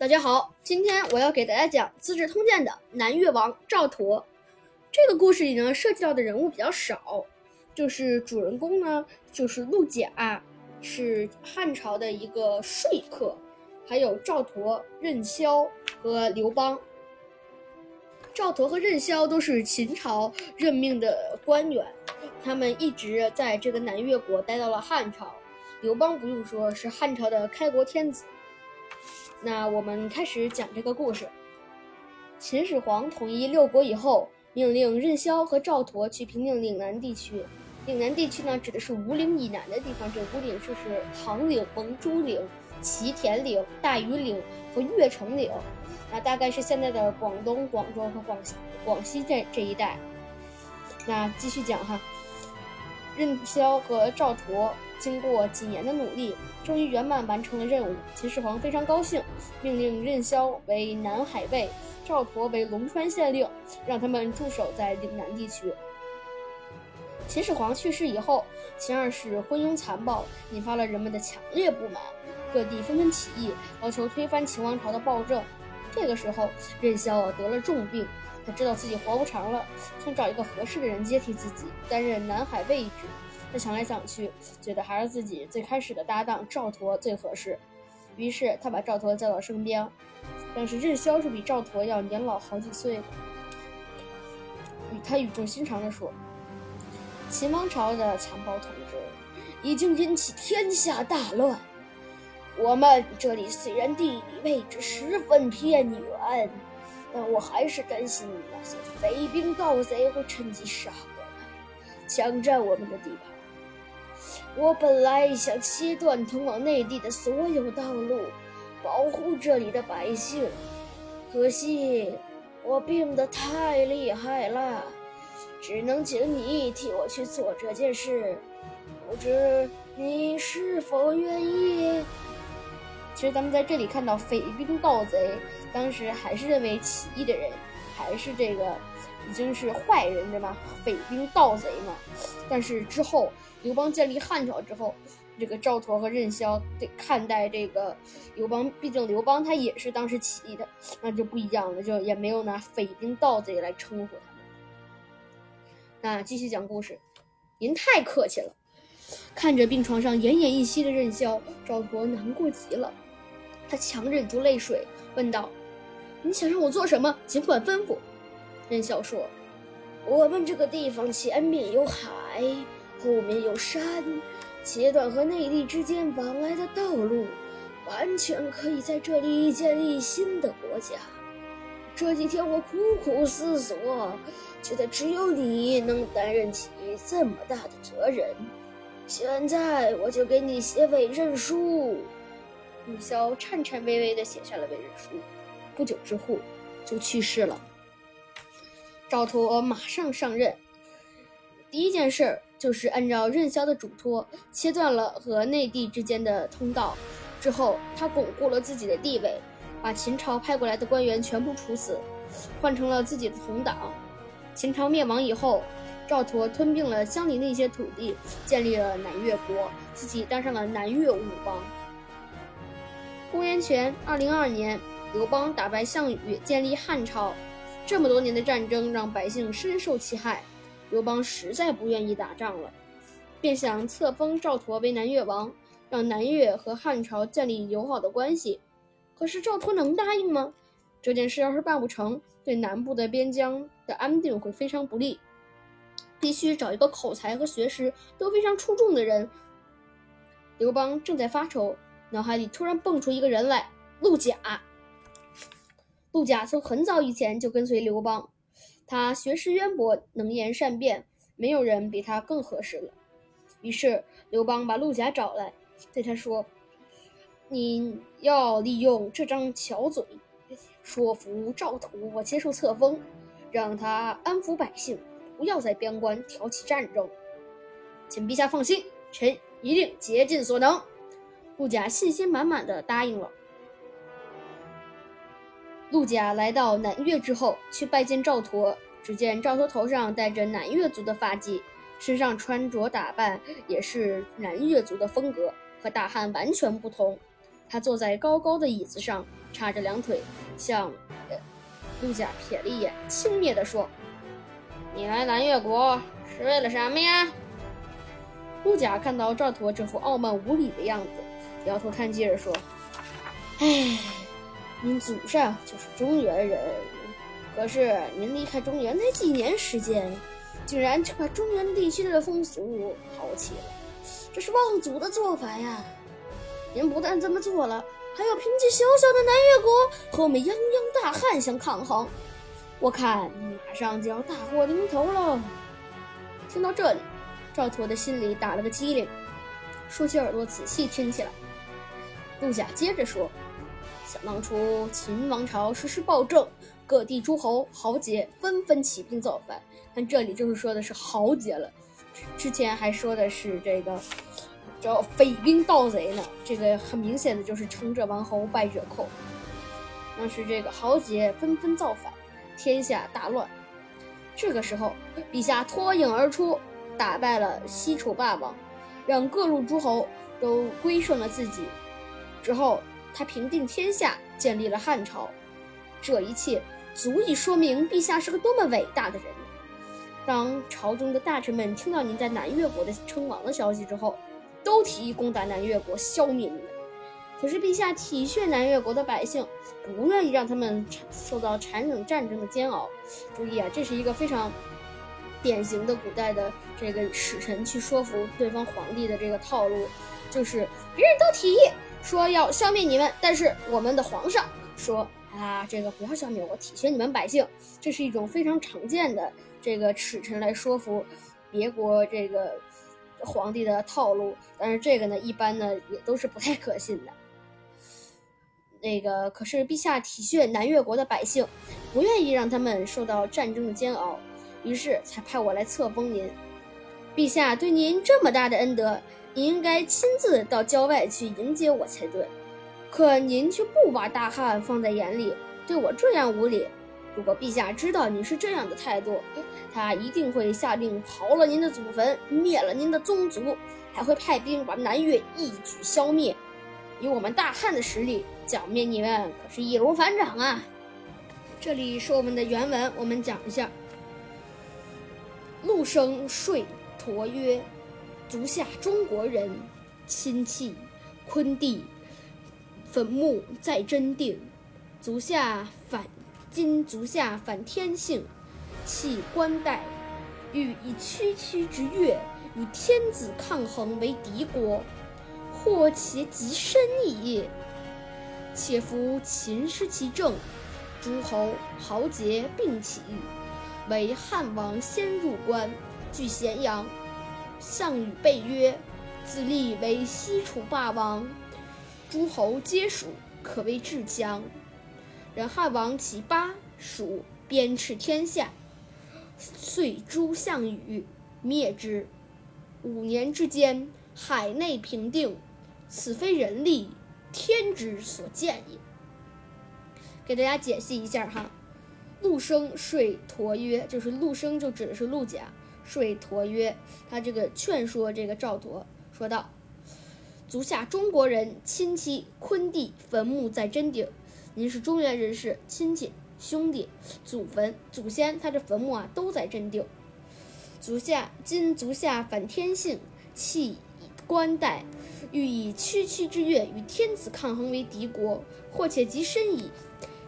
大家好，今天我要给大家讲《资治通鉴》的南越王赵佗。这个故事里呢，涉及到的人物比较少，就是主人公呢，就是陆贾，是汉朝的一个说客，还有赵佗、任嚣和刘邦。赵佗和任嚣都是秦朝任命的官员，他们一直在这个南越国待到了汉朝。刘邦不用说，是汉朝的开国天子。那我们开始讲这个故事。秦始皇统一六国以后，命令任嚣和赵佗去平定岭南地区。岭南地区呢，指的是五岭以南的地方。这五岭就是唐岭、蒙珠岭、祁田岭、大庾岭和越城岭，那大概是现在的广东、广州和广西广西这这一带。那继续讲哈，任嚣和赵佗。经过几年的努力，终于圆满完成了任务。秦始皇非常高兴，命令任嚣为南海尉，赵佗为龙川县令，让他们驻守在岭南地区。秦始皇去世以后，秦二世昏庸残暴，引发了人们的强烈不满，各地纷纷起义，要求推翻秦王朝的暴政。这个时候，任嚣得了重病，他知道自己活不长了，想找一个合适的人接替自己，担任南海尉职。他想来想去，觉得还是自己最开始的搭档赵佗最合适，于是他把赵佗叫到身边。但是任嚣是比赵佗要年老好几岁的，他语重心长地说：“秦王朝的残暴统治已经引起天下大乱。我们这里虽然地理位置十分偏远，但我还是担心那些匪兵盗贼会趁机杀过来，抢占我们的地盘。”我本来想切断通往内地的所有道路，保护这里的百姓，可惜我病得太厉害了，只能请你替我去做这件事。不知你是否愿意？其实咱们在这里看到匪兵盗贼，当时还是认为起义的人还是这个已经是坏人，对吧？匪兵盗贼嘛。但是之后。刘邦建立汉朝之后，这个赵佗和任嚣对看待这个刘邦，毕竟刘邦他也是当时起义的，那就不一样了，就也没有拿匪兵盗贼来称呼他们。那继续讲故事，您太客气了。看着病床上奄奄一息的任嚣，赵佗难过极了，他强忍住泪水问道：“你想让我做什么？尽管吩咐。”任嚣说：“我们这个地方前面有海。”后面有山，切断和内地之间往来的道路，完全可以在这里建立新的国家。这几天我苦苦思索，觉得只有你能担任起这么大的责任。现在我就给你写委任书。陆萧颤颤巍巍地写下了委任书，不久之后就去世了。赵佗马上上任，第一件事。就是按照任嚣的嘱托，切断了和内地之间的通道。之后，他巩固了自己的地位，把秦朝派过来的官员全部处死，换成了自己的同党。秦朝灭亡以后，赵佗吞并了相邻的一些土地，建立了南越国，自己当上了南越武王。公元前二零二年，刘邦打败项羽，建立汉朝。这么多年的战争，让百姓深受其害。刘邦实在不愿意打仗了，便想册封赵佗为南越王，让南越和汉朝建立友好的关系。可是赵佗能答应吗？这件事要是办不成，对南部的边疆的安定会非常不利。必须找一个口才和学识都非常出众的人。刘邦正在发愁，脑海里突然蹦出一个人来：陆贾。陆贾从很早以前就跟随刘邦。他学识渊博，能言善辩，没有人比他更合适了。于是刘邦把陆贾找来，对他说：“你要利用这张巧嘴，说服赵佗接受册封，让他安抚百姓，不要在边关挑起战争。请陛下放心，臣一定竭尽所能。”陆贾信心满满的答应了。陆贾来到南越之后，去拜见赵佗。只见赵佗头上戴着南越族的发髻，身上穿着打扮也是南越族的风格，和大汉完全不同。他坐在高高的椅子上，叉着两腿，向陆贾瞥了一眼，轻蔑地说：“你来南越国是为了什么呀？”陆贾看到赵佗这副傲慢无礼的样子，摇头叹气着说：“唉，您祖上就是中原人，可是您离开中原才几年时间，竟然就把中原地区的风俗抛弃了，这是忘祖的做法呀！”您不但这么做了，还要凭借小小的南越国和我们泱泱大汉相抗衡，我看你马上就要大祸临头了。听到这里，赵佗的心里打了个激灵，竖起耳朵仔细听起来。陆贾接着说：“想当初秦王朝实施暴政，各地诸侯豪杰纷纷起兵造反，但这里就是说的是豪杰了，之前还说的是这个。”叫匪兵盗贼呢，这个很明显的就是成者王侯，败者寇。当时这个豪杰纷纷造反，天下大乱。这个时候，陛下脱颖而出，打败了西楚霸王，让各路诸侯都归顺了自己。之后，他平定天下，建立了汉朝。这一切足以说明陛下是个多么伟大的人。当朝中的大臣们听到您在南越国的称王的消息之后，都提议攻打南越国，消灭你们。可是陛下体恤南越国的百姓，不愿意让他们受到残忍战争的煎熬。注意啊，这是一个非常典型的古代的这个使臣去说服对方皇帝的这个套路，就是别人都提议说要消灭你们，但是我们的皇上说啊，这个不要消灭我，体恤你们百姓。这是一种非常常见的这个使臣来说服别国这个。皇帝的套路，但是这个呢，一般呢也都是不太可信的。那个可是陛下体恤南越国的百姓，不愿意让他们受到战争的煎熬，于是才派我来册封您。陛下对您这么大的恩德，您应该亲自到郊外去迎接我才对。可您却不把大汉放在眼里，对我这样无礼。如果陛下知道你是这样的态度，他一定会下令刨了您的祖坟，灭了您的宗族，还会派兵把南越一举消灭。以我们大汉的实力，剿灭你们可是易如反掌啊！这里是我们的原文，我们讲一下。陆生说陀曰：“足下中国人，亲戚昆弟，坟墓在真定。足下反。”今足下反天性，弃冠带，欲以区区之越与天子抗衡为敌国，祸且极深矣。且夫秦失其政，诸侯豪杰并起，为汉王先入关，据咸阳。项羽被曰，自立为西楚霸王，诸侯皆属，可谓至强。然汉王其八蜀鞭笞天下，遂诛项羽，灭之。五年之间，海内平定，此非人力，天之所见也。给大家解析一下哈，陆生说陀曰，就是陆生就指的是陆贾，说陀曰，他这个劝说这个赵佗，说道：足下中国人亲戚昆弟坟墓在真定。您是中原人士，亲戚兄弟，祖坟祖先，他这坟墓啊都在真定。足下今足下反天性，弃官带，欲以区区之越与天子抗衡为敌国，或且及身矣。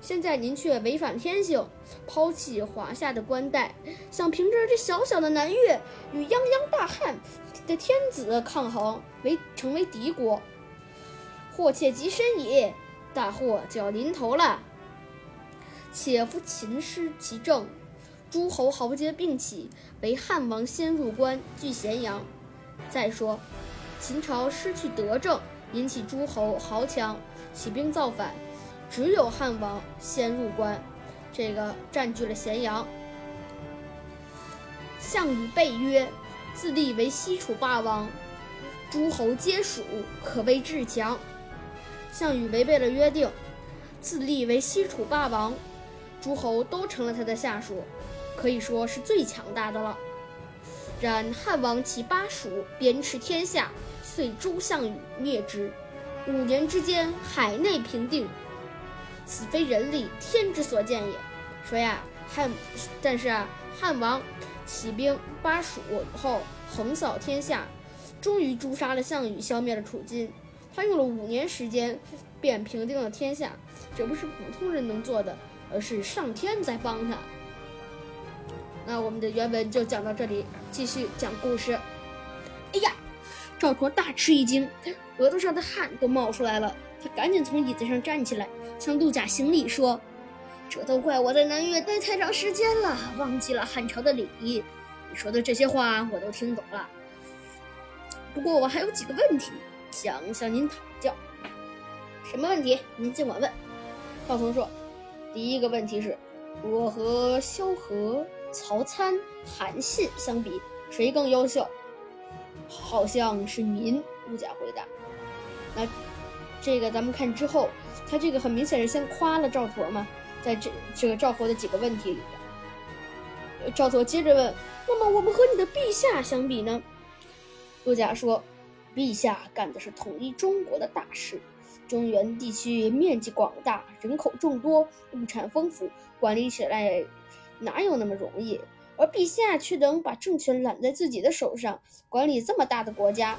现在您却违反天性，抛弃华夏的冠带，想凭着这小小的南越与泱泱大汉的天子抗衡，为成为敌国，祸且极深矣。大祸就要临头了。且夫秦失其政，诸侯豪杰并起，为汉王先入关，据咸阳。再说，秦朝失去德政，引起诸侯豪强起兵造反，只有汉王先入关，这个占据了咸阳。项羽被约，自立为西楚霸王，诸侯皆属，可谓至强。项羽违背了约定，自立为西楚霸王，诸侯都成了他的下属，可以说是最强大的了。然汉王其巴蜀，鞭笞天下，遂诛项羽，灭之。五年之间海内平定，此非人力，天之所见也。说呀，汉，但是啊，汉王起兵巴蜀后，横扫天下，终于诛杀了项羽，消灭了楚军。他用了五年时间，便平定了天下。这不是普通人能做的，而是上天在帮他。那我们的原文就讲到这里，继续讲故事。哎呀，赵佗大吃一惊，额头上的汗都冒出来了。他赶紧从椅子上站起来，向陆贾行礼说：“这都怪我在南越待太长时间了，忘记了汉朝的礼仪。你说的这些话我都听懂了，不过我还有几个问题想向您讨教。什么问题？您尽管问。”赵佗说：“第一个问题是，我和萧何、曹参、韩信相比，谁更优秀？”好像是您，陆贾回答。那这个咱们看之后，他这个很明显是先夸了赵佗嘛，在这这个赵佗的几个问题里边，赵佗接着问：“那么我们和你的陛下相比呢？”陆贾说：“陛下干的是统一中国的大事，中原地区面积广大，人口众多，物产丰富，管理起来哪有那么容易？”而陛下却能把政权揽在自己的手上，管理这么大的国家，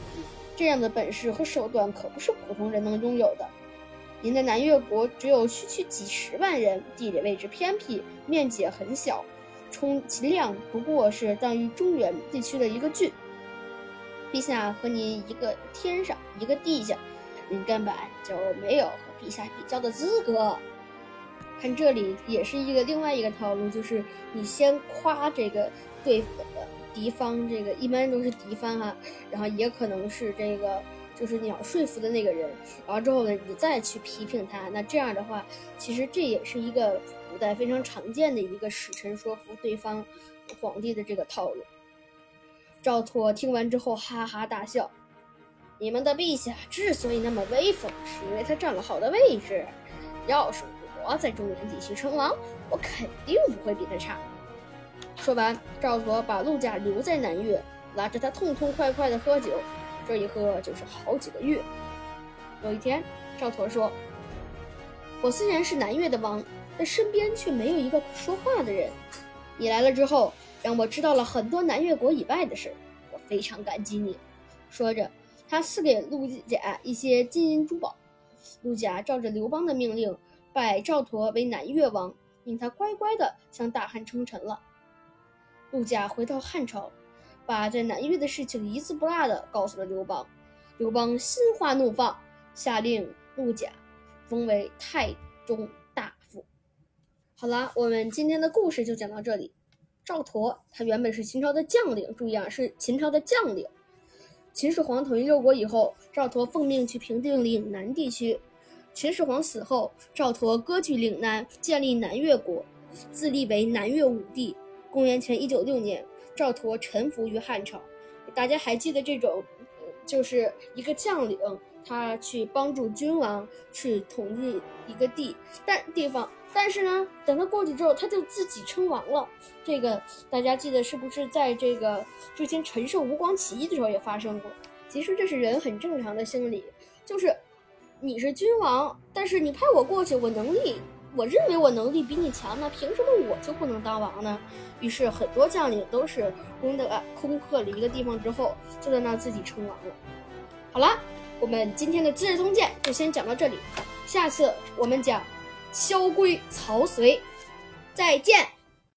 这样的本事和手段可不是普通人能拥有的。您的南越国只有区区几十万人，地理位置偏僻，面积也很小，充其量不过是当于中原地区的一个郡。陛下和您一个天上，一个地下，您根本就没有和陛下比较的资格。看这里也是一个另外一个套路，就是你先夸这个对付的敌方，这个一般都是敌方哈，然后也可能是这个就是你要说服的那个人，然后之后呢，你再去批评他。那这样的话，其实这也是一个古代非常常见的一个使臣说服对方皇帝的这个套路。赵佗听完之后哈哈大笑：“你们的陛下之所以那么威风，是因为他占了好的位置，要是……”我在中原地区称王，我肯定不会比他差。说完，赵佗把陆贾留在南越，拉着他痛痛快快的喝酒，这一喝就是好几个月。有一天，赵佗说：“我虽然是南越的王，但身边却没有一个说话的人。你来了之后，让我知道了很多南越国以外的事，我非常感激你。”说着，他赐给陆贾一些金银珠宝。陆贾照着刘邦的命令。拜赵佗为南越王，令他乖乖地向大汉称臣了。陆贾回到汉朝，把在南越的事情一字不落地告诉了刘邦。刘邦心花怒放，下令陆贾封为太中大夫。好了，我们今天的故事就讲到这里。赵佗他原本是秦朝的将领，注意啊，是秦朝的将领。秦始皇统一六国以后，赵佗奉命去平定岭南地区。秦始皇死后，赵佗割据岭南，建立南越国，自立为南越武帝。公元前一九六年，赵佗臣服于汉朝。大家还记得这种，就是一个将领，他去帮助君王去统一一个地但地方，但是呢，等他过去之后，他就自己称王了。这个大家记得是不是在这个之前陈胜吴广起义的时候也发生过？其实这是人很正常的心理，就是。你是君王，但是你派我过去，我能力，我认为我能力比你强，那凭什么我就不能当王呢？于是很多将领都是攻的攻克了一个地方之后，就在那自己称王了。好了，我们今天的资治通鉴就先讲到这里，下次我们讲萧规曹随，再见。